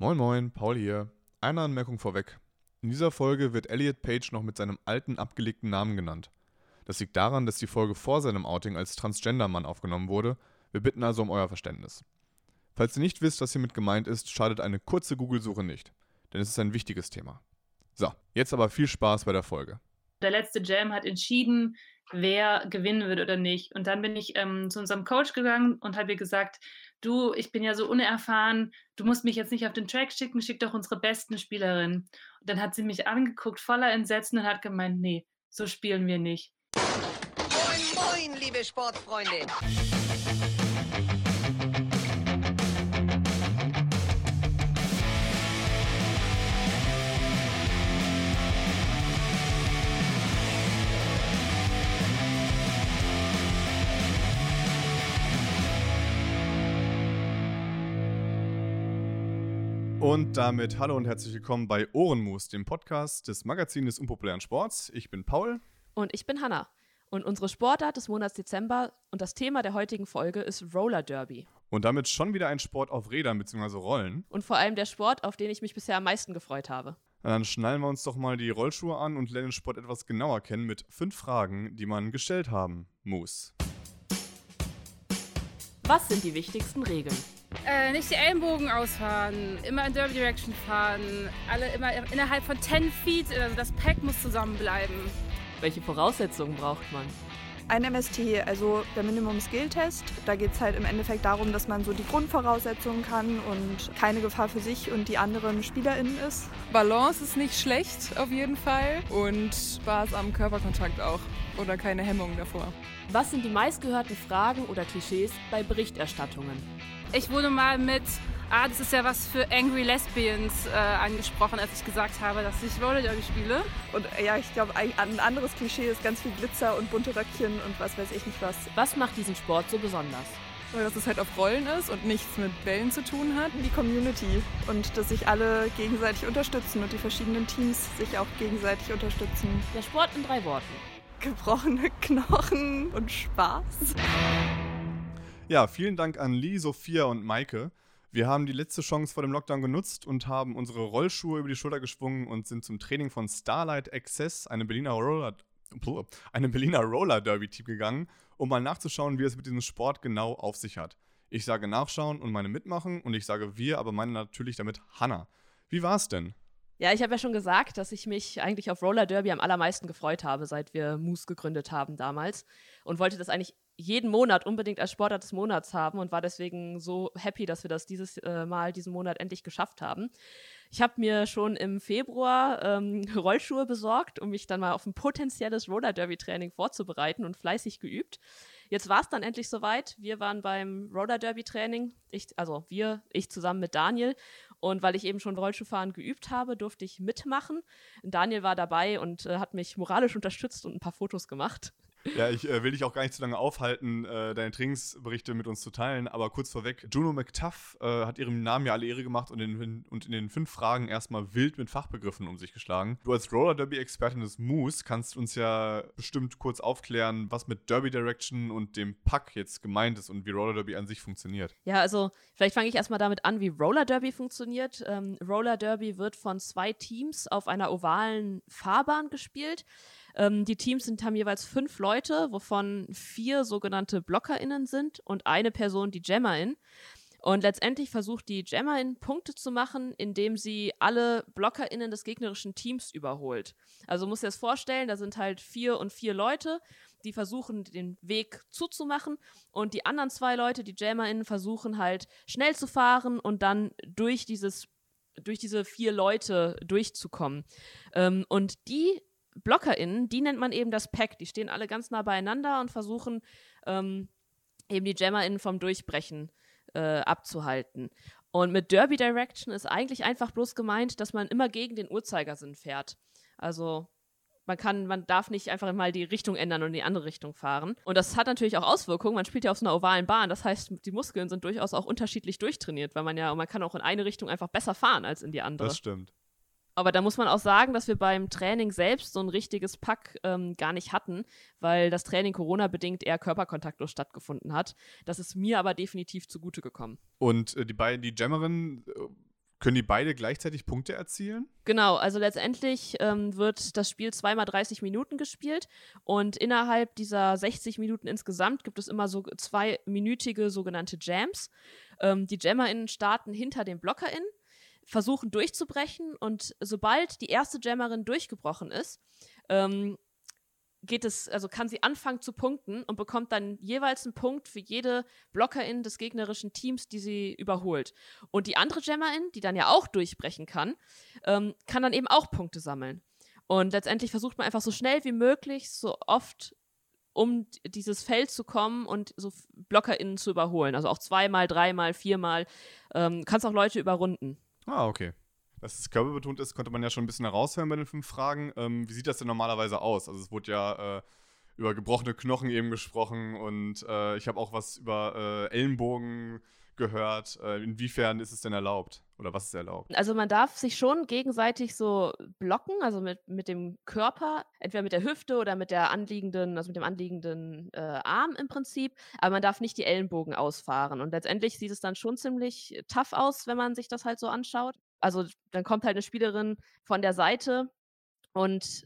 Moin Moin, Paul hier. Eine Anmerkung vorweg. In dieser Folge wird Elliot Page noch mit seinem alten, abgelegten Namen genannt. Das liegt daran, dass die Folge vor seinem Outing als Transgender-Mann aufgenommen wurde. Wir bitten also um euer Verständnis. Falls ihr nicht wisst, was hiermit gemeint ist, schadet eine kurze Google-Suche nicht. Denn es ist ein wichtiges Thema. So, jetzt aber viel Spaß bei der Folge. Der letzte Jam hat entschieden, wer gewinnen wird oder nicht. Und dann bin ich ähm, zu unserem Coach gegangen und habe ihr gesagt, du, ich bin ja so unerfahren, du musst mich jetzt nicht auf den Track schicken, schick doch unsere besten Spielerinnen. Und dann hat sie mich angeguckt, voller Entsetzen und hat gemeint, nee, so spielen wir nicht. Moin, moin, liebe Sportfreunde. Und damit hallo und herzlich willkommen bei Ohrenmus, dem Podcast des Magazins des unpopulären Sports. Ich bin Paul. Und ich bin Hanna. Und unsere Sportart des Monats Dezember und das Thema der heutigen Folge ist Roller Derby. Und damit schon wieder ein Sport auf Rädern bzw. Rollen. Und vor allem der Sport, auf den ich mich bisher am meisten gefreut habe. Na, dann schnallen wir uns doch mal die Rollschuhe an und lernen den Sport etwas genauer kennen mit fünf Fragen, die man gestellt haben muss. Was sind die wichtigsten Regeln? Äh, nicht die Ellenbogen ausfahren, immer in Derby Direction fahren, alle immer innerhalb von 10 Feet, also das Pack muss zusammenbleiben. Welche Voraussetzungen braucht man? Ein MST, also der Minimum Skill Test. Da geht es halt im Endeffekt darum, dass man so die Grundvoraussetzungen kann und keine Gefahr für sich und die anderen SpielerInnen ist. Balance ist nicht schlecht auf jeden Fall und Spaß am Körperkontakt auch oder keine Hemmungen davor. Was sind die meistgehörten Fragen oder Klischees bei Berichterstattungen? Ich wurde mal mit, ah, das ist ja was für Angry Lesbians äh, angesprochen, als ich gesagt habe, dass ich Roller Derby spiele. Und äh, ja, ich glaube, ein, anderes Klischee ist ganz viel Glitzer und bunte Röckchen und was weiß ich nicht was. Was macht diesen Sport so besonders? Weil dass es halt auf Rollen ist und nichts mit Bällen zu tun hat. Die Community und dass sich alle gegenseitig unterstützen und die verschiedenen Teams sich auch gegenseitig unterstützen. Der Sport in drei Worten. Gebrochene Knochen und Spaß. Ja, vielen Dank an Lee, Sophia und Maike. Wir haben die letzte Chance vor dem Lockdown genutzt und haben unsere Rollschuhe über die Schulter geschwungen und sind zum Training von Starlight Access, einem Berliner Roller, einem Berliner Roller Derby Team gegangen, um mal nachzuschauen, wie es mit diesem Sport genau auf sich hat. Ich sage nachschauen und meine mitmachen und ich sage wir, aber meine natürlich damit Hanna. Wie war's denn? Ja, ich habe ja schon gesagt, dass ich mich eigentlich auf Roller Derby am allermeisten gefreut habe, seit wir Moose gegründet haben damals und wollte das eigentlich jeden Monat unbedingt als Sportart des Monats haben und war deswegen so happy, dass wir das dieses äh, Mal, diesen Monat endlich geschafft haben. Ich habe mir schon im Februar ähm, Rollschuhe besorgt, um mich dann mal auf ein potenzielles Roller Derby Training vorzubereiten und fleißig geübt. Jetzt war es dann endlich soweit. Wir waren beim Roller Derby Training. Ich, also wir, ich zusammen mit Daniel. Und weil ich eben schon Rollschuhfahren geübt habe, durfte ich mitmachen. Daniel war dabei und äh, hat mich moralisch unterstützt und ein paar Fotos gemacht. Ja, ich äh, will dich auch gar nicht zu lange aufhalten, äh, deine Trainingsberichte mit uns zu teilen, aber kurz vorweg, Juno McTuff äh, hat ihrem Namen ja alle Ehre gemacht und in, und in den fünf Fragen erstmal wild mit Fachbegriffen um sich geschlagen. Du als Roller Derby-Expertin des Moose kannst uns ja bestimmt kurz aufklären, was mit Derby Direction und dem Pack jetzt gemeint ist und wie Roller Derby an sich funktioniert. Ja, also vielleicht fange ich erstmal damit an, wie Roller Derby funktioniert. Ähm, Roller Derby wird von zwei Teams auf einer ovalen Fahrbahn gespielt. Ähm, die Teams sind, haben jeweils fünf Leute, wovon vier sogenannte BlockerInnen sind und eine Person die Jammerin. Und letztendlich versucht die Jammerin Punkte zu machen, indem sie alle BlockerInnen des gegnerischen Teams überholt. Also muss dir das vorstellen, da sind halt vier und vier Leute, die versuchen, den Weg zuzumachen. Und die anderen zwei Leute, die JammerInnen, versuchen halt schnell zu fahren und dann durch dieses durch diese vier Leute durchzukommen. Ähm, und die BlockerInnen, die nennt man eben das Pack. Die stehen alle ganz nah beieinander und versuchen ähm, eben die JammerInnen vom Durchbrechen äh, abzuhalten. Und mit Derby Direction ist eigentlich einfach bloß gemeint, dass man immer gegen den Uhrzeigersinn fährt. Also man kann, man darf nicht einfach mal die Richtung ändern und in die andere Richtung fahren. Und das hat natürlich auch Auswirkungen. Man spielt ja auf so einer ovalen Bahn. Das heißt, die Muskeln sind durchaus auch unterschiedlich durchtrainiert, weil man ja, man kann auch in eine Richtung einfach besser fahren als in die andere. Das stimmt. Aber da muss man auch sagen, dass wir beim Training selbst so ein richtiges Pack ähm, gar nicht hatten, weil das Training Corona-bedingt eher körperkontaktlos stattgefunden hat. Das ist mir aber definitiv zugute gekommen. Und äh, die beiden, die Jammerinnen, äh, Können die beide gleichzeitig Punkte erzielen? Genau, also letztendlich ähm, wird das Spiel zweimal 30 Minuten gespielt und innerhalb dieser 60 Minuten insgesamt gibt es immer so zweiminütige sogenannte Jams. Ähm, die JammerInnen starten hinter den BlockerInnen, versuchen durchzubrechen und sobald die erste Jammerin durchgebrochen ist, ähm, geht es, also kann sie anfangen zu punkten und bekommt dann jeweils einen Punkt für jede Blockerin des gegnerischen Teams, die sie überholt. Und die andere Gemmerin, die dann ja auch durchbrechen kann, ähm, kann dann eben auch Punkte sammeln. Und letztendlich versucht man einfach so schnell wie möglich, so oft um dieses Feld zu kommen und so BlockerInnen zu überholen. Also auch zweimal, dreimal, viermal. Ähm, kannst auch Leute überrunden. Ah, okay. Dass es körperbetont ist, konnte man ja schon ein bisschen heraushören bei den fünf Fragen. Ähm, wie sieht das denn normalerweise aus? Also es wurde ja äh, über gebrochene Knochen eben gesprochen und äh, ich habe auch was über äh, Ellenbogen gehört. Äh, inwiefern ist es denn erlaubt? Oder was ist erlaubt? Also man darf sich schon gegenseitig so blocken, also mit, mit dem Körper, entweder mit der Hüfte oder mit der anliegenden, also mit dem anliegenden äh, Arm im Prinzip, aber man darf nicht die Ellenbogen ausfahren. Und letztendlich sieht es dann schon ziemlich tough aus, wenn man sich das halt so anschaut also dann kommt halt eine Spielerin von der Seite und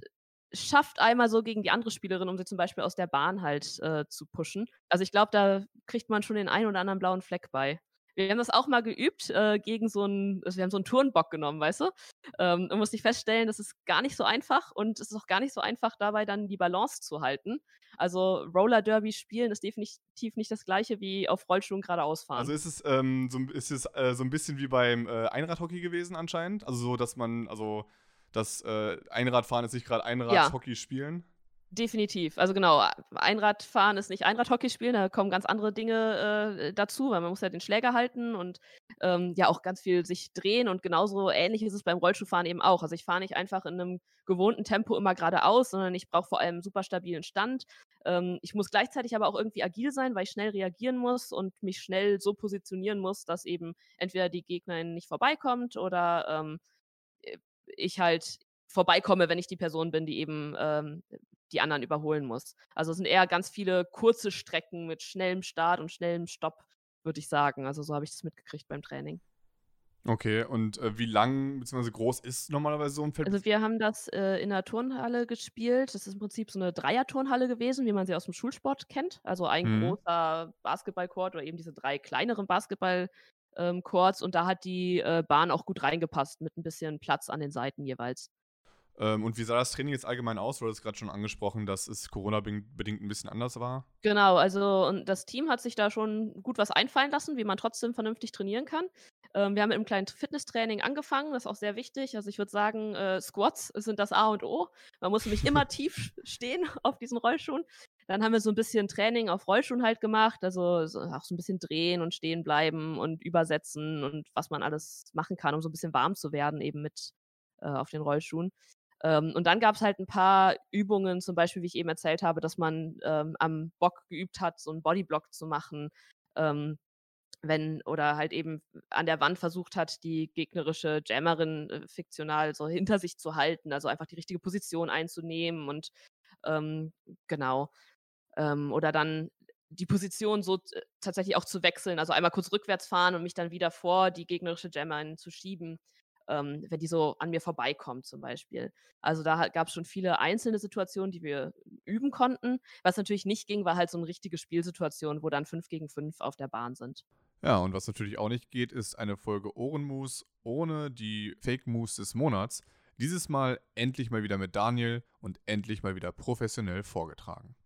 schafft einmal so gegen die andere Spielerin, um sie zum Beispiel aus der Bahn halt äh, zu pushen. Also ich glaube, da kriegt man schon den einen oder anderen blauen Fleck bei. Wir haben das auch mal geübt äh, gegen so einen, also wir haben so einen Turnbock genommen, weißt du? Ähm, und musste ich feststellen, das ist gar nicht so einfach und es ist auch gar nicht so einfach, dabei dann die Balance zu halten. Also Roller Derby spielen ist definitiv nicht das gleiche wie auf Rollschuhen geradeaus fahren. Also ist es, ähm, so, ist es äh, so ein bisschen wie beim äh, Einradhockey gewesen anscheinend? Also so, dass man, also das äh, Einradfahren ist nicht gerade Einradhockey ja. spielen? Definitiv. Also genau, Einradfahren ist nicht Einradhockey spielen, da kommen ganz andere Dinge äh, dazu, weil man muss ja den Schläger halten und ähm, ja auch ganz viel sich drehen und genauso ähnlich ist es beim Rollschuhfahren eben auch. Also ich fahre nicht einfach in einem gewohnten Tempo immer geradeaus, sondern ich brauche vor allem super stabilen Stand. Ähm, ich muss gleichzeitig aber auch irgendwie agil sein, weil ich schnell reagieren muss und mich schnell so positionieren muss, dass eben entweder die Gegnerin nicht vorbeikommt oder ähm, äh, ich halt vorbeikomme, wenn ich die Person bin, die eben ähm, die anderen überholen muss. Also es sind eher ganz viele kurze Strecken mit schnellem Start und schnellem Stopp, würde ich sagen. Also so habe ich das mitgekriegt beim Training. Okay, und äh, wie lang bzw. groß ist normalerweise so ein Feld? Also wir haben das äh, in der Turnhalle gespielt. Das ist im Prinzip so eine Dreier-Turnhalle gewesen, wie man sie aus dem Schulsport kennt. Also ein mhm. großer Basketballcourt oder eben diese drei kleineren Basketball- ähm, Courts und da hat die äh, Bahn auch gut reingepasst mit ein bisschen Platz an den Seiten jeweils. Ähm, und wie sah das Training jetzt allgemein aus? Du hast gerade schon angesprochen, dass es Corona-bedingt ein bisschen anders war. Genau, also und das Team hat sich da schon gut was einfallen lassen, wie man trotzdem vernünftig trainieren kann. Ähm, wir haben mit einem kleinen Fitnesstraining angefangen, das ist auch sehr wichtig. Also ich würde sagen, äh, Squats sind das A und O. Man muss nämlich immer tief stehen auf diesen Rollschuhen. Dann haben wir so ein bisschen Training auf Rollschuhen halt gemacht, also so, auch so ein bisschen drehen und stehen bleiben und übersetzen und was man alles machen kann, um so ein bisschen warm zu werden, eben mit äh, auf den Rollschuhen. Ähm, und dann gab es halt ein paar Übungen, zum Beispiel, wie ich eben erzählt habe, dass man ähm, am Bock geübt hat, so einen Bodyblock zu machen. Ähm, wenn oder halt eben an der Wand versucht hat, die gegnerische Jammerin äh, fiktional so hinter sich zu halten, also einfach die richtige Position einzunehmen und ähm, genau. Ähm, oder dann die Position so äh, tatsächlich auch zu wechseln, also einmal kurz rückwärts fahren und mich dann wieder vor die gegnerische Jammerin zu schieben ähm, wenn die so an mir vorbeikommt zum Beispiel. Also da gab es schon viele einzelne Situationen, die wir üben konnten. Was natürlich nicht ging, war halt so eine richtige Spielsituation, wo dann fünf gegen fünf auf der Bahn sind. Ja, und was natürlich auch nicht geht, ist eine Folge Ohrenmus ohne die Fake Moves des Monats. Dieses Mal endlich mal wieder mit Daniel und endlich mal wieder professionell vorgetragen.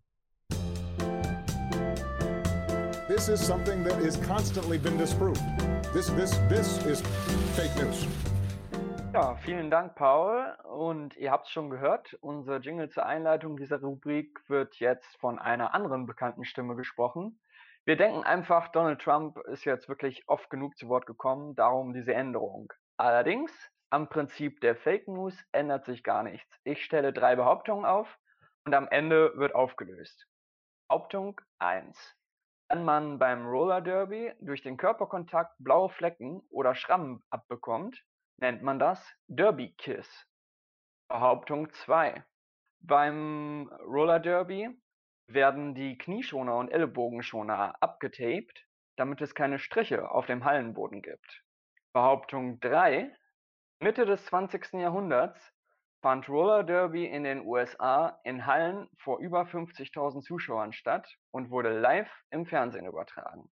This is something that is constantly been disproved. This, this, this is fake news. Ja, vielen Dank, Paul. Und ihr habt es schon gehört, unser Jingle zur Einleitung dieser Rubrik wird jetzt von einer anderen bekannten Stimme gesprochen. Wir denken einfach, Donald Trump ist jetzt wirklich oft genug zu Wort gekommen, darum diese Änderung. Allerdings, am Prinzip der Fake News ändert sich gar nichts. Ich stelle drei Behauptungen auf und am Ende wird aufgelöst. Behauptung 1. Wenn man beim Roller Derby durch den Körperkontakt blaue Flecken oder Schrammen abbekommt, nennt man das Derby Kiss. Behauptung 2. Beim Roller Derby werden die Knieschoner und Ellenbogenschoner abgetaped, damit es keine Striche auf dem Hallenboden gibt. Behauptung 3. Mitte des 20. Jahrhunderts fand Roller Derby in den USA in Hallen vor über 50.000 Zuschauern statt und wurde live im Fernsehen übertragen.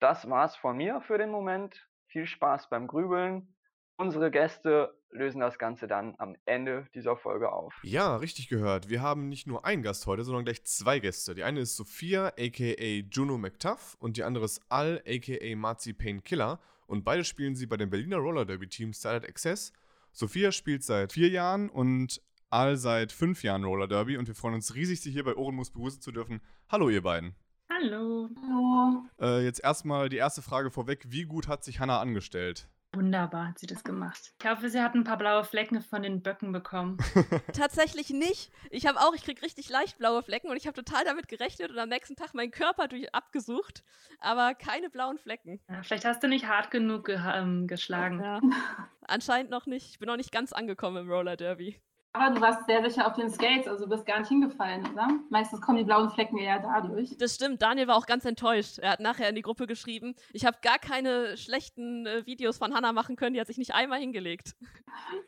Das war's von mir für den Moment. Viel Spaß beim Grübeln. Unsere Gäste lösen das Ganze dann am Ende dieser Folge auf. Ja, richtig gehört. Wir haben nicht nur einen Gast heute, sondern gleich zwei Gäste. Die eine ist Sophia, aka Juno McTuff, und die andere ist Al, aka Marzi Payne Killer. Und beide spielen sie bei dem Berliner Roller Derby Team Starlight Access. Sophia spielt seit vier Jahren und Al seit fünf Jahren Roller Derby. Und wir freuen uns riesig, Sie hier bei Ohrenmus begrüßen zu dürfen. Hallo, ihr beiden. Hallo. Hallo. Äh, jetzt erstmal die erste Frage vorweg. Wie gut hat sich Hannah angestellt? Wunderbar hat sie das gemacht. Ich hoffe, sie hat ein paar blaue Flecken von den Böcken bekommen. Tatsächlich nicht. Ich habe auch, ich kriege richtig leicht blaue Flecken und ich habe total damit gerechnet und am nächsten Tag meinen Körper durch abgesucht, aber keine blauen Flecken. Ja, vielleicht hast du nicht hart genug ge ähm, geschlagen. Ja. Anscheinend noch nicht. Ich bin noch nicht ganz angekommen im Roller Derby. Aber du warst sehr sicher auf den Skates, also du bist gar nicht hingefallen, oder? Meistens kommen die blauen Flecken eher dadurch. Das stimmt, Daniel war auch ganz enttäuscht. Er hat nachher in die Gruppe geschrieben, ich habe gar keine schlechten äh, Videos von Hannah machen können, die hat sich nicht einmal hingelegt.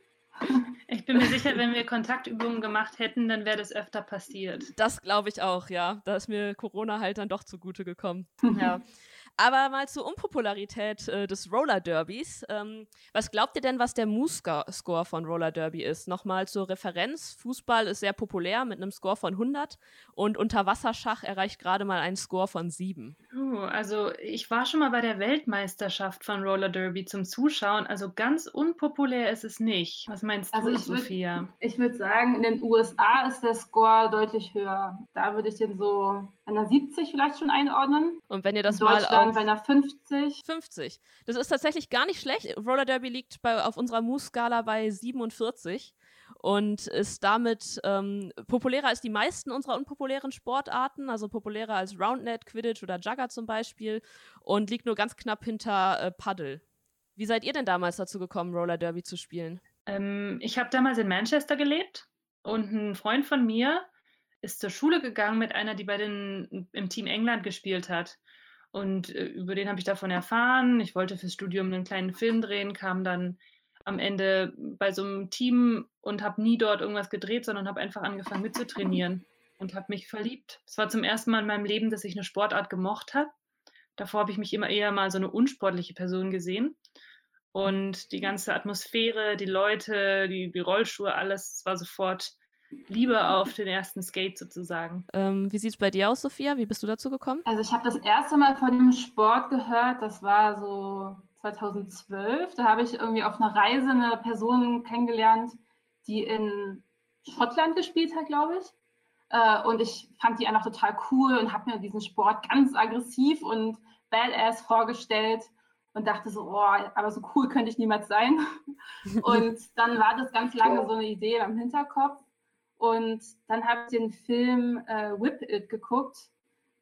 Ich bin mir sicher, wenn wir Kontaktübungen gemacht hätten, dann wäre das öfter passiert. Das glaube ich auch, ja. Da ist mir Corona halt dann doch zugute gekommen. ja. Aber mal zur Unpopularität äh, des Roller Derbys. Ähm, was glaubt ihr denn, was der Moose-Score von Roller Derby ist? Nochmal zur Referenz. Fußball ist sehr populär mit einem Score von 100 und Unterwasserschach erreicht gerade mal einen Score von 7. Uh, also ich war schon mal bei der Weltmeisterschaft von Roller Derby zum Zuschauen. Also ganz unpopulär ist es nicht. Was meinst Also du, ich würd- Sophia? Ich würde sagen, in den USA ist der Score deutlich höher. Da würde ich den so bei einer 70 vielleicht schon einordnen. Und wenn ihr das in mal Deutschland auf bei einer 50. 50. Das ist tatsächlich gar nicht schlecht. Roller Derby liegt bei, auf unserer Moose-Skala bei 47 und ist damit ähm, populärer als die meisten unserer unpopulären Sportarten, also populärer als Roundnet, Quidditch oder Jugger zum Beispiel und liegt nur ganz knapp hinter äh, Paddle. Wie seid ihr denn damals dazu gekommen, Roller Derby zu spielen? Ähm, ich habe damals in Manchester gelebt und ein Freund von mir ist zur Schule gegangen mit einer, die bei den im Team England gespielt hat. Und äh, über den habe ich davon erfahren. Ich wollte fürs Studium einen kleinen Film drehen, kam dann am Ende bei so einem Team und habe nie dort irgendwas gedreht, sondern habe einfach angefangen mitzutrainieren und habe mich verliebt. Es war zum ersten Mal in meinem Leben, dass ich eine Sportart gemocht habe. Davor habe ich mich immer eher mal so eine unsportliche Person gesehen. Und die ganze Atmosphäre, die Leute, die, die Rollschuhe, alles war sofort Liebe auf den ersten Skate sozusagen. Ähm, wie sieht es bei dir aus, Sophia? Wie bist du dazu gekommen? Also ich habe das erste Mal von dem Sport gehört, das war so 2012. Da habe ich irgendwie auf einer Reise eine Person kennengelernt, die in Schottland gespielt hat, glaube ich. Äh, und ich fand die einfach total cool und habe mir diesen Sport ganz aggressiv und badass vorgestellt und dachte so, oh, aber so cool könnte ich niemals sein. Und dann war das ganz lange so eine Idee am Hinterkopf. Und dann habe ich den Film äh, Whip It geguckt.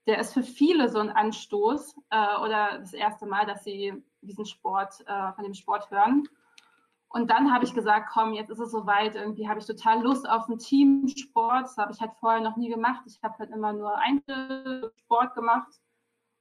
Der ist für viele so ein Anstoß äh, oder das erste Mal, dass sie diesen Sport, äh, von dem Sport hören. Und dann habe ich gesagt, komm, jetzt ist es soweit. Irgendwie habe ich total Lust auf einen Teamsport. Das habe ich halt vorher noch nie gemacht. Ich habe halt immer nur Einzelsport gemacht.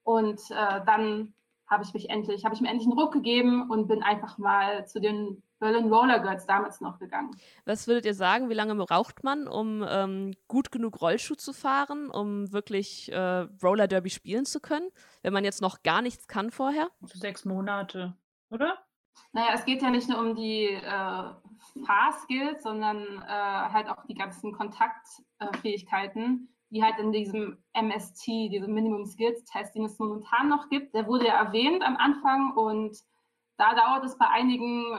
Und äh, dann habe ich mich endlich, habe ich mir endlich einen Ruck gegeben und bin einfach mal zu den Berlin Roller Girls damals noch gegangen. Was würdet ihr sagen, wie lange braucht man, um ähm, gut genug Rollschuh zu fahren, um wirklich äh, Roller Derby spielen zu können, wenn man jetzt noch gar nichts kann vorher? Sechs Monate, oder? Naja, es geht ja nicht nur um die äh, Fahrskills, sondern äh, halt auch die ganzen Kontaktfähigkeiten, die halt in diesem MST, diesem Minimum Skills Test, den es momentan noch gibt, der wurde ja erwähnt am Anfang und da dauert es bei einigen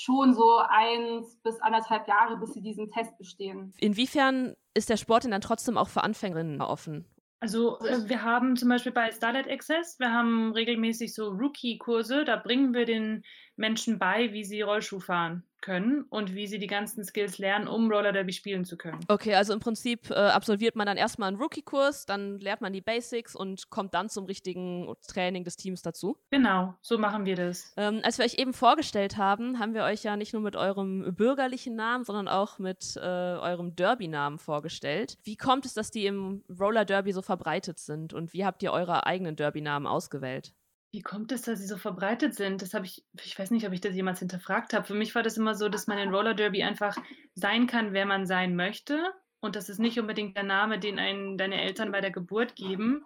schon so eins bis anderthalb Jahre, bis sie diesen Test bestehen. Inwiefern ist der Sport denn dann trotzdem auch für Anfängerinnen offen? Also äh, wir haben zum Beispiel bei Starlight Access, wir haben regelmäßig so Rookie-Kurse, da bringen wir den Menschen bei, wie sie Rollschuh fahren können und wie sie die ganzen Skills lernen, um Roller Derby spielen zu können. Okay, also im Prinzip äh, absolviert man dann erstmal einen Rookie-Kurs, dann lernt man die Basics und kommt dann zum richtigen Training des Teams dazu. Genau, so machen wir das. Ähm, als wir euch eben vorgestellt haben, haben wir euch ja nicht nur mit eurem bürgerlichen Namen, sondern auch mit äh, eurem Derby-Namen vorgestellt. Wie kommt es, dass die im Roller Derby so verbreitet sind und wie habt ihr eure eigenen Derby-Namen ausgewählt? Wie kommt es, dass sie so verbreitet sind? Das habe ich, ich weiß nicht, ob ich das jemals hinterfragt habe. Für mich war das immer so, dass man in Roller Derby einfach sein kann, wer man sein möchte. Und das ist nicht unbedingt der Name, den einen deine Eltern bei der Geburt geben,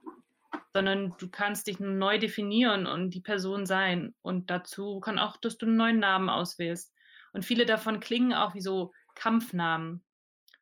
sondern du kannst dich neu definieren und die Person sein. Und dazu kann auch, dass du einen neuen Namen auswählst. Und viele davon klingen auch wie so Kampfnamen,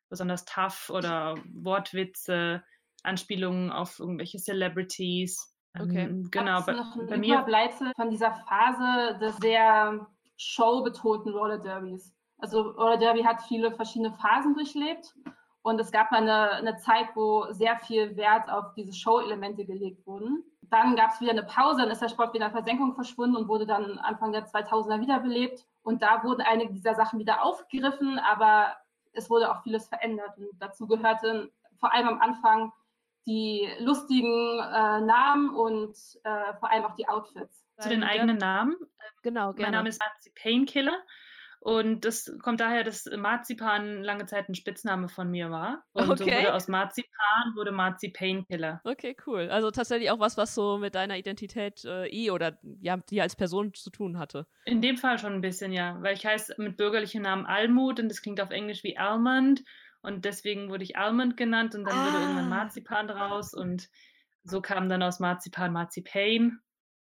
besonders tough oder Wortwitze, Anspielungen auf irgendwelche Celebrities. Okay. Ähm, genau, Gab's noch ein bei mir Überbleibsel von dieser Phase des sehr showbetonten Roller Derbys. Also Roller Derby hat viele verschiedene Phasen durchlebt und es gab mal eine, eine Zeit, wo sehr viel Wert auf diese Show-Elemente gelegt wurden. Dann gab es wieder eine Pause, dann ist der Sport wieder in Versenkung verschwunden und wurde dann Anfang der 2000er wiederbelebt. Und da wurden einige dieser Sachen wieder aufgegriffen, aber es wurde auch vieles verändert. Und dazu gehörten vor allem am Anfang die lustigen äh, Namen und äh, vor allem auch die Outfits. zu den eigenen Namen. Genau, Mein gerne. Name ist Marzi Painkiller und das kommt daher, dass Marzipan lange Zeit ein Spitzname von mir war. Und so Okay. wurde aus Marzipan wurde Marzi Painkiller. Okay, cool. Also tatsächlich auch was, was so mit deiner Identität äh, eh oder ja, die als Person zu tun hatte. In dem Fall schon ein bisschen, ja, weil ich heiße mit bürgerlichem Namen Almut und das klingt auf Englisch wie Almond und deswegen wurde ich Almond genannt und dann wurde irgendwann Ah. Marzipan draus und so kam dann aus Marzipan Marzipan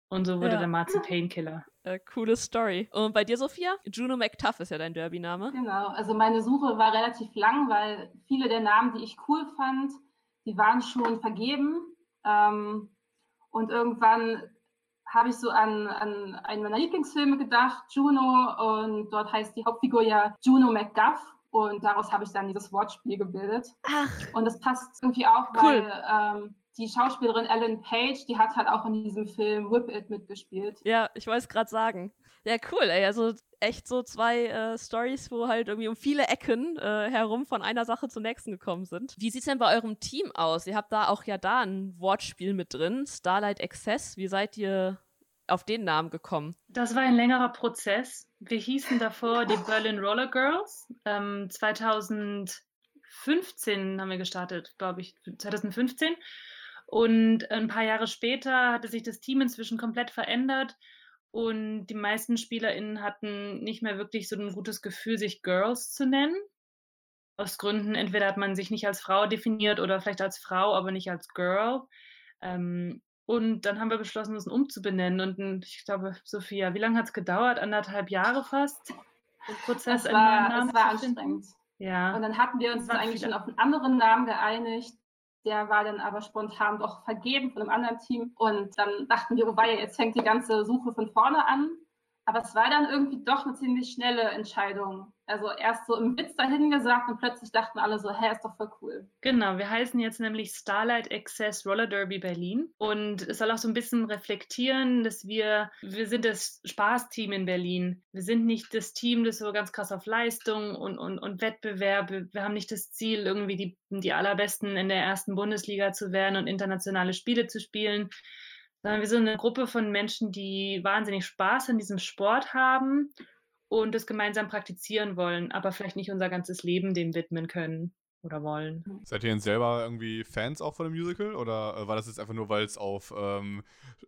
und so wurde Ja. der Marzi Painkiller. Äh, coole Story. Und bei dir, Sophia? Juno McTuff ist ja dein Derby-Name. Genau, also meine Suche war relativ lang, weil viele der Namen, die ich cool fand, die waren schon vergeben. Ähm, und irgendwann habe ich so an, an einen meiner Lieblingsfilme gedacht, Juno, und dort heißt die Hauptfigur ja Juno McGuff. Und daraus habe ich dann dieses Wortspiel gebildet. Ach, Und das passt irgendwie auch, Cool. weil ähm, die Schauspielerin Ellen Page, die hat halt auch in diesem Film Whip It mitgespielt. ja, ich wollte es gerade sagen. Ja, cool, ey. Also echt so zwei äh, Stories, wo halt irgendwie um viele Ecken äh, herum von einer Sache zur nächsten gekommen sind. Wie sieht's denn bei eurem Team aus? Ihr habt da auch ja da ein Wortspiel mit drin, Starlight Access. Wie seid ihr auf den Namen gekommen? Das war ein längerer Prozess. Wir hießen davor die Berlin Roller Girls. Ähm, 2015 haben wir gestartet, glaube ich, 2015. Und ein paar Jahre später hatte sich das Team inzwischen komplett verändert und die meisten SpielerInnen hatten nicht mehr wirklich so ein gutes Gefühl, sich Girls zu nennen. Aus Gründen, entweder hat man sich nicht als Frau definiert oder vielleicht als Frau, aber nicht als Girl. Ähm, und dann haben wir beschlossen, uns umzubenennen. Und ich glaube, Sophia, wie lange hat es gedauert? Anderthalb Jahre fast? Der Prozess, Es war, Namen es war anstrengend. Ja. Und dann hatten wir uns Waren eigentlich schon auf einen anderen Namen geeinigt. Der war dann aber spontan doch vergeben von einem anderen Team. Und dann dachten wir, oh weia, jetzt fängt die ganze Suche von vorne an. Aber es war dann irgendwie doch eine ziemlich schnelle Entscheidung. Also erst so im Witz dahin gesagt und plötzlich dachten alle so, hä, ist doch voll cool. Genau, wir heißen jetzt nämlich Starlight Access Roller Derby Berlin und es soll auch so ein bisschen reflektieren, dass wir, wir sind das Spaßteam in Berlin. Wir sind nicht das Team, das so ganz krass auf Leistung und, und, und Wettbewerb. Wir wir haben nicht das Ziel, irgendwie die, die allerbesten in der ersten Bundesliga zu werden und internationale Spiele zu spielen, sondern wir sind eine Gruppe von Menschen, die wahnsinnig Spaß an diesem Sport haben und es gemeinsam praktizieren wollen, aber vielleicht nicht unser ganzes Leben dem widmen können oder wollen. Seid ihr denn selber irgendwie Fans auch von dem Musical? Oder äh, war das jetzt einfach nur, weil es auf ähm,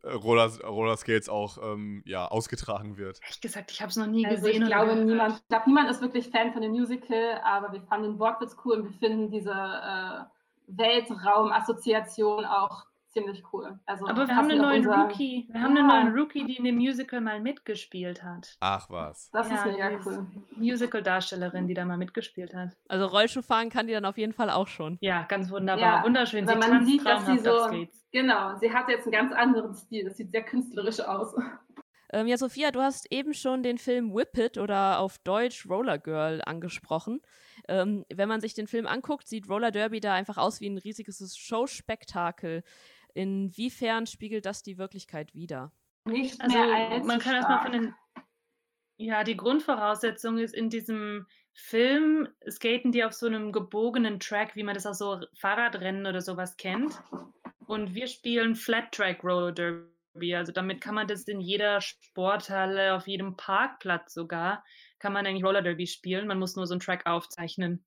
Roller, Roller Skates auch ähm, ja, ausgetragen wird? Ehrlich gesagt, ich habe es noch nie Also gesehen. ich glaube, niemand, ich glaube, niemand ist wirklich Fan von dem Musical, aber wir fanden den Wortwitz cool und wir finden diese äh, Weltraumassoziation auch ziemlich cool. Also Aber wir haben einen neuen unser- Rookie. Wir haben einen Ja. neuen Rookie, die in dem Musical mal mitgespielt hat. Ach was. Das ist Ja, mega ist cool. Musical-Darstellerin, die da mal mitgespielt hat. Also Rollschuhfahren kann die dann auf jeden Fall auch schon. Ja, ganz wunderbar. Ja, Wunderschön. Wenn Sie man sieht, dass sie so, genau, sie hat jetzt einen ganz anderen Stil. Das sieht sehr künstlerisch aus. Ähm, ja, Sophia, du hast eben schon den Film Whip It oder auf Deutsch Roller Girl angesprochen. Ähm, wenn man sich den Film anguckt, sieht Roller Derby da einfach aus wie ein riesiges Showspektakel. Inwiefern spiegelt das die Wirklichkeit wider? Nicht Also mehr als man kann erstmal von den. Ja, die Grundvoraussetzung ist in diesem Film skaten die auf so einem gebogenen Track, wie man das aus so Fahrradrennen oder sowas kennt. Und wir spielen Flat Track Roller Derby. Also damit kann man das in jeder Sporthalle, auf jedem Parkplatz sogar, kann man eigentlich Roller Derby spielen. Man muss nur so einen Track aufzeichnen.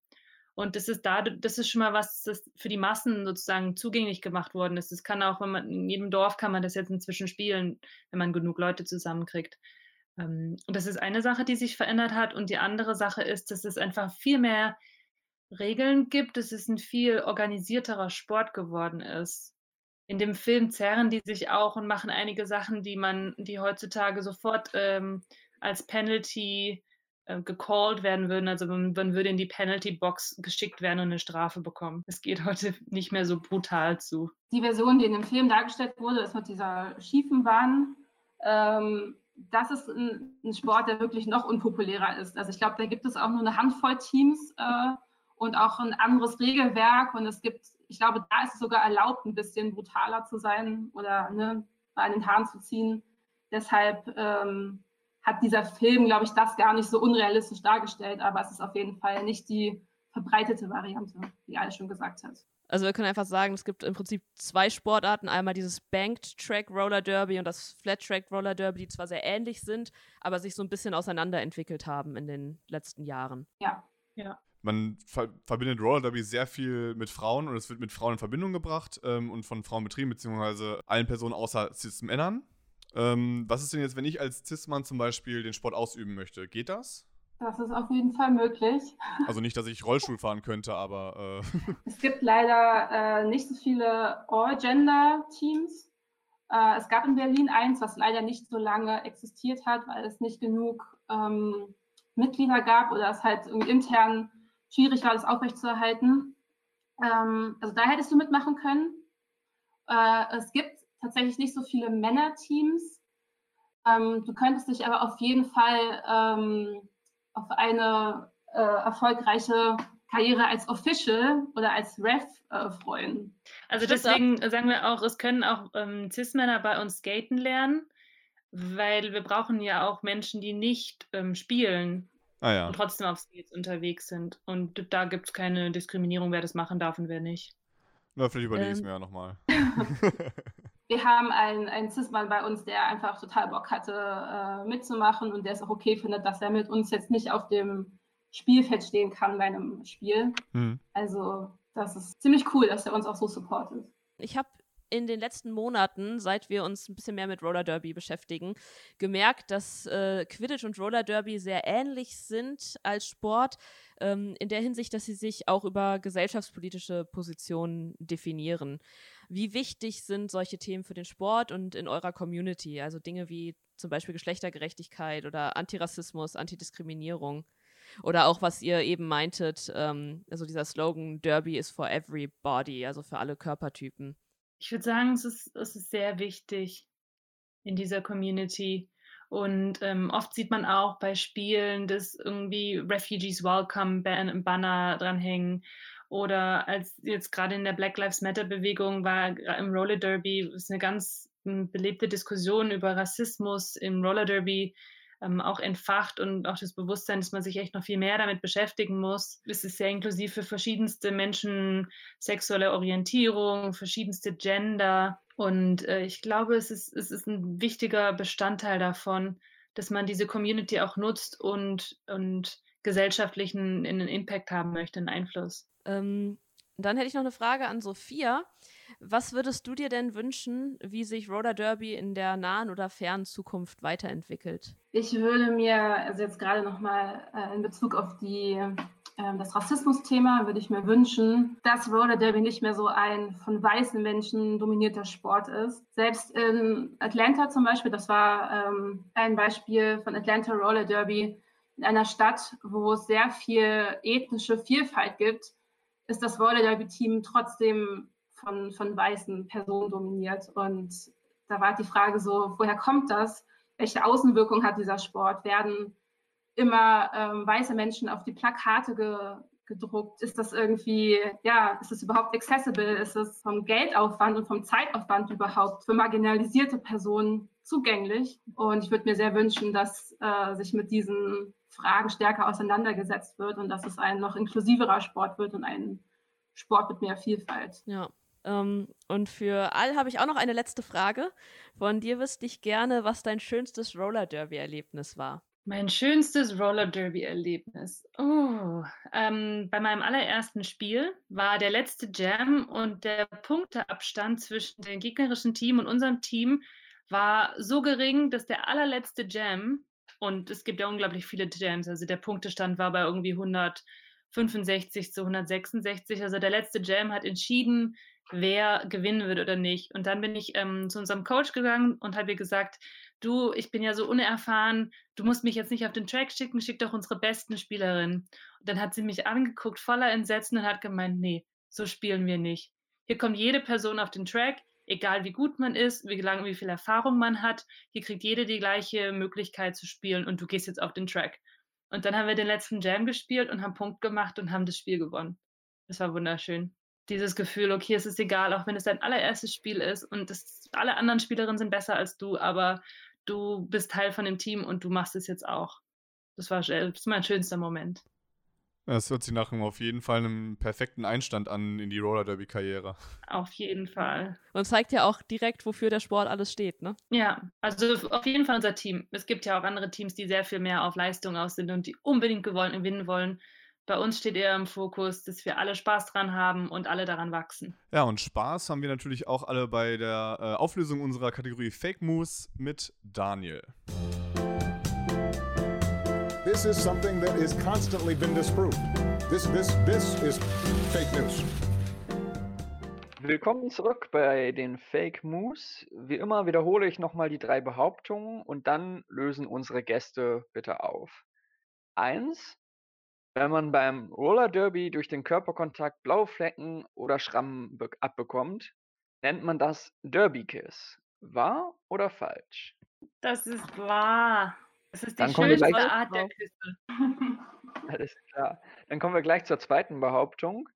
Und das ist da, das ist schon mal was, das für die Massen sozusagen zugänglich gemacht worden ist. Das kann auch, wenn man in jedem Dorf kann man das jetzt inzwischen spielen, wenn man genug Leute zusammenkriegt. Ähm, und das ist eine Sache, die sich verändert hat. Und die andere Sache ist, dass es einfach viel mehr Regeln gibt, dass es ein viel organisierterer Sport geworden ist. In dem Film zerren die sich auch und machen einige Sachen, die man, die heutzutage sofort ähm, als Penalty äh, gecallt werden würden. Also man, man, würde in die Penalty Box geschickt werden und eine Strafe bekommen. Es geht heute nicht mehr so brutal zu. Die Version, die in dem Film dargestellt wurde, ist mit dieser schiefen Bahn. Ähm, das ist ein, ein, Sport, der wirklich noch unpopulärer ist. Also ich glaube, da gibt es auch nur eine Handvoll Teams äh, und auch ein anderes Regelwerk. Und es gibt, ich glaube, da ist es sogar erlaubt, ein bisschen brutaler zu sein oder ne, bei den Haaren zu ziehen. Deshalb ähm, hat dieser Film, glaube ich, das gar nicht so unrealistisch dargestellt, aber es ist auf jeden Fall nicht die verbreitete Variante, wie alle schon gesagt hat. Also wir können einfach sagen, es gibt im Prinzip zwei Sportarten. Einmal dieses Banked Track Roller Derby und das Flat Track Roller Derby, die zwar sehr ähnlich sind, aber sich so ein bisschen auseinanderentwickelt haben in den letzten Jahren. Ja, ja. Man ver verbindet Roller Derby sehr viel mit Frauen und es wird mit Frauen in Verbindung gebracht ähm, und von Frauen betrieben, beziehungsweise allen Personen außer Cis-Männern. Ähm, was ist denn jetzt, wenn ich als Cis-Mann zum Beispiel den Sport ausüben möchte? Geht das? Das ist auf jeden Fall möglich. Also nicht, dass ich Rollstuhl fahren könnte, aber. Äh es gibt leider äh, nicht so viele All-Gender-Teams. Äh, es gab in Berlin eins, was leider nicht so lange existiert hat, weil es nicht genug ähm, Mitglieder gab oder es halt intern schwierig war, das aufrechtzuerhalten. Ähm, also da hättest du mitmachen können. Äh, es gibt tatsächlich nicht so viele Männerteams. Ähm, du könntest dich aber auf jeden Fall ähm, auf eine äh, erfolgreiche Karriere als Official oder als Ref äh, freuen. Also deswegen sagen wir auch, es können auch ähm, Cis-Männer bei uns skaten lernen, weil wir brauchen ja auch Menschen, die nicht ähm, spielen ah, ja. und trotzdem auf Skates unterwegs sind. Und da gibt es keine Diskriminierung, wer das machen darf und wer nicht. Na, vielleicht überlege ich es ähm. mir ja nochmal. wir haben einen, einen Cis-Mann bei uns, der einfach total Bock hatte, äh, mitzumachen und der es auch okay findet, dass er mit uns jetzt nicht auf dem Spielfeld stehen kann bei einem Spiel. Mhm. Also das ist ziemlich cool, dass er uns auch so supportet. Ich habe in den letzten Monaten, seit wir uns ein bisschen mehr mit Roller Derby beschäftigen, gemerkt, dass äh, Quidditch und Roller Derby sehr ähnlich sind als Sport, ähm, in der Hinsicht, dass sie sich auch über gesellschaftspolitische Positionen definieren. Wie wichtig sind solche Themen für den Sport und in eurer Community? Also Dinge wie zum Beispiel Geschlechtergerechtigkeit oder Antirassismus, Antidiskriminierung. Oder auch, was ihr eben meintet, ähm, also dieser Slogan Derby is for everybody, also für alle Körpertypen. Ich würde sagen, es ist, es ist sehr wichtig in dieser Community. Und ähm, oft sieht man auch bei Spielen, dass irgendwie Refugees Welcome Banner dranhängen. Oder als jetzt gerade in der Black Lives Matter Bewegung war im Roller Derby ist eine ganz hm, belebte Diskussion über Rassismus im Roller Derby ähm, auch entfacht und auch das Bewusstsein, dass man sich echt noch viel mehr damit beschäftigen muss. Es ist sehr inklusiv für verschiedenste Menschen, sexuelle Orientierung, verschiedenste Gender. Und äh, ich glaube, es ist, es ist ein wichtiger Bestandteil davon, dass man diese Community auch nutzt und, und gesellschaftlichen einen Impact haben möchte, einen Einfluss. Ähm, dann hätte ich noch eine Frage an Sophia. Was würdest du dir denn wünschen, wie sich Roller Derby in der nahen oder fernen Zukunft weiterentwickelt? Ich würde mir, also jetzt gerade nochmal äh, in Bezug auf die, äh, das Rassismus-Thema, würde ich mir wünschen, dass Roller Derby nicht mehr so ein von weißen Menschen dominierter Sport ist. Selbst in Atlanta zum Beispiel, das war ähm, ein Beispiel von Atlanta Roller Derby, in einer Stadt, wo es sehr viel ethnische Vielfalt gibt, ist das Roller Derby Team trotzdem von, von weißen Personen dominiert. Und da war die Frage so, woher kommt das? Welche Außenwirkung hat dieser Sport? Werden immer ähm, weiße Menschen auf die Plakate ge gedruckt? Ist das irgendwie, ja, ist das überhaupt accessible? Ist es vom Geldaufwand und vom Zeitaufwand überhaupt für marginalisierte Personen zugänglich? Und ich würde mir sehr wünschen, dass äh, sich mit diesen Fragen stärker auseinandergesetzt wird und dass es ein noch inklusiverer Sport wird und ein Sport mit mehr Vielfalt. Ja. Ähm, und für All habe ich auch noch eine letzte Frage. Von dir wüsste ich gerne, was dein schönstes Roller Derby-Erlebnis war. Mein schönstes Roller Derby-Erlebnis. Oh, ähm, bei meinem allerersten Spiel war der letzte Jam und der Punkteabstand zwischen dem gegnerischen Team und unserem Team war so gering, dass der allerletzte Jam, und es gibt ja unglaublich viele Jams, also der Punktestand war bei irgendwie 165 zu 166, also der letzte Jam hat entschieden, wer gewinnen wird oder nicht. Und dann bin ich ähm, zu unserem Coach gegangen und habe ihr gesagt, du, ich bin ja so unerfahren, du musst mich jetzt nicht auf den Track schicken, schick doch unsere besten Spielerinnen. Und dann hat sie mich angeguckt, voller Entsetzen und hat gemeint, nee, so spielen wir nicht. Hier kommt jede Person auf den Track, egal wie gut man ist, wie lange, wie viel Erfahrung man hat. Hier kriegt jede die gleiche Möglichkeit zu spielen und du gehst jetzt auf den Track. Und dann haben wir den letzten Jam gespielt und haben Punkt gemacht und haben das Spiel gewonnen. Das war wunderschön. Dieses Gefühl, okay, es ist egal, auch wenn es dein allererstes Spiel ist und das, alle anderen Spielerinnen sind besser als du, aber du bist Teil von dem Team und du machst es jetzt auch. Das war das ist mein schönster Moment. Das hört sich nach einem auf jeden Fall einem perfekten Einstand an in die Roller Derby Karriere. Auf jeden Fall. Und zeigt ja auch direkt, wofür der Sport alles steht, ne? Ja, also auf jeden Fall unser Team. Es gibt ja auch andere Teams, die sehr viel mehr auf Leistung aus sind und die unbedingt gewinnen wollen. Bei uns steht eher im Fokus, dass wir alle Spaß dran haben und alle daran wachsen. Ja, und Spaß haben wir natürlich auch alle bei der äh, Auflösung unserer Kategorie Fake Moves mit Daniel. This is something that is constantly been disproved. This, this, this is fake news. Willkommen zurück bei den Fake Moves. Wie immer wiederhole ich nochmal die drei Behauptungen und dann lösen unsere Gäste bitte auf. Eins, wenn man beim Roller Derby durch den Körperkontakt blaue Flecken oder Schrammen abbekommt, nennt man das Derby Kiss. Wahr oder falsch? Das ist wahr. Das ist die Dann kommen wir schönste gleich Art der. Küsse. Alles klar. Dann kommen wir gleich zur zweiten Behauptung.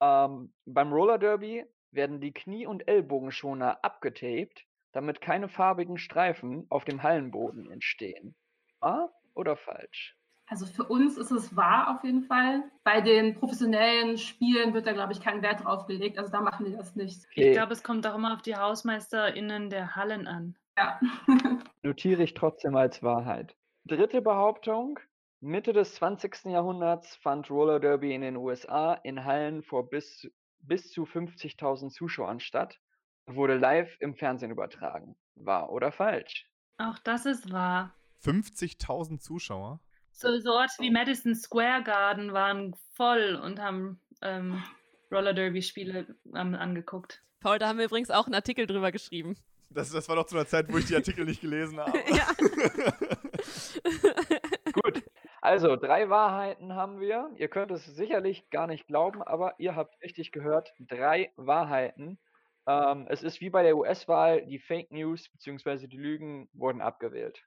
Ähm, beim Roller Derby werden die Knie- und Ellbogenschoner abgetaped, damit keine farbigen Streifen auf dem Hallenboden entstehen. Wahr oder falsch? Also für uns ist es wahr auf jeden Fall. Bei den professionellen Spielen wird da, glaube ich, kein Wert drauf gelegt. Also da machen die das nicht. Ich glaube, es kommt auch immer auf die HausmeisterInnen der Hallen an. Ja. Notiere ich trotzdem als Wahrheit. Dritte Behauptung. Mitte des 20. Jahrhunderts fand Roller Derby in den USA in Hallen vor bis, bis zu 50.000 Zuschauern statt und wurde live im Fernsehen übertragen. Wahr oder falsch? Auch das ist wahr. 50.000 Zuschauer? So, so Orte wie Madison Square Garden waren voll und haben ähm, Roller Derby-Spiele ähm, angeguckt. Paul, da haben wir übrigens auch einen Artikel drüber geschrieben. Das, das war doch zu einer Zeit, wo ich die Artikel nicht gelesen habe. ja. Gut. Also, drei Wahrheiten haben wir. Ihr könnt es sicherlich gar nicht glauben, aber ihr habt richtig gehört. Drei Wahrheiten. Ähm, es ist wie bei der US-Wahl, die Fake News bzw. die Lügen wurden abgewählt.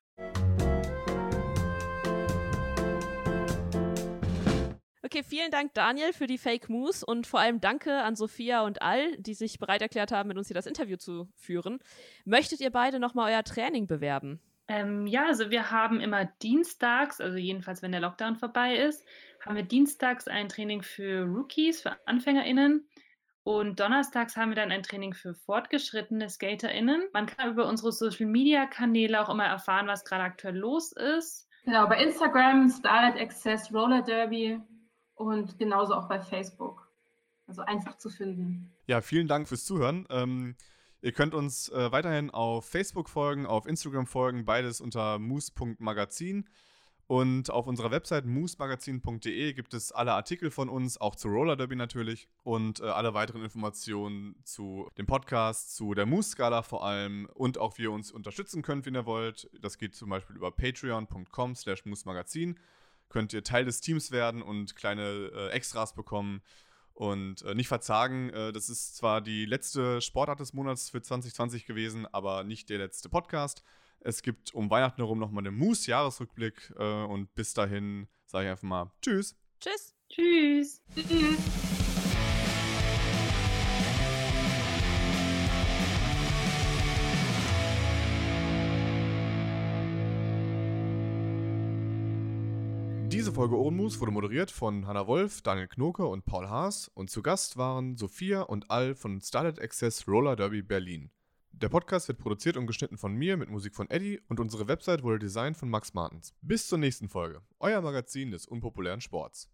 Okay, vielen Dank, Daniel, für die Fake Moves und vor allem danke an Sophia und Al, die sich bereit erklärt haben, mit uns hier das Interview zu führen. Möchtet ihr beide nochmal euer Training bewerben? Ähm, ja, also wir haben immer dienstags, also jedenfalls wenn der Lockdown vorbei ist, haben wir dienstags ein Training für Rookies, für AnfängerInnen. Und donnerstags haben wir dann ein Training für fortgeschrittene SkaterInnen. Man kann über unsere Social Media Kanäle auch immer erfahren, was gerade aktuell los ist. Genau, bei Instagram, Starlight Access, Roller Derby und genauso auch bei Facebook. Also einfach zu finden. Ja, vielen Dank fürs Zuhören. Ähm, ihr könnt uns äh, weiterhin auf Facebook folgen, auf Instagram folgen, beides unter moose.magazin. Und auf unserer Website moosmagazin.de gibt es alle Artikel von uns, auch zu Roller Derby natürlich und äh, alle weiteren Informationen zu dem Podcast, zu der Moose-Skala vor allem und auch wie ihr uns unterstützen könnt, wenn ihr wollt. Das geht zum Beispiel über patreon.com slash moosmagazin. Könnt ihr Teil des Teams werden und kleine äh, Extras bekommen. Und äh, nicht verzagen, äh, das ist zwar die letzte Sportart des Monats für 2020 gewesen, aber nicht der letzte Podcast. Es gibt um Weihnachten herum nochmal einen Moose-Jahresrückblick äh, und bis dahin sage ich einfach mal Tschüss. Tschüss. Tschüss. Tschüss. Folge Ohrenmus wurde moderiert von Hanna Wolf, Daniel Knoke und Paul Haas und zu Gast waren Sophia und Al von Starlet Access Roller Derby Berlin. Der Podcast wird produziert und geschnitten von mir mit Musik von Eddie und unsere Website wurde designt von Max Martens. Bis zur nächsten Folge, euer Magazin des unpopulären Sports.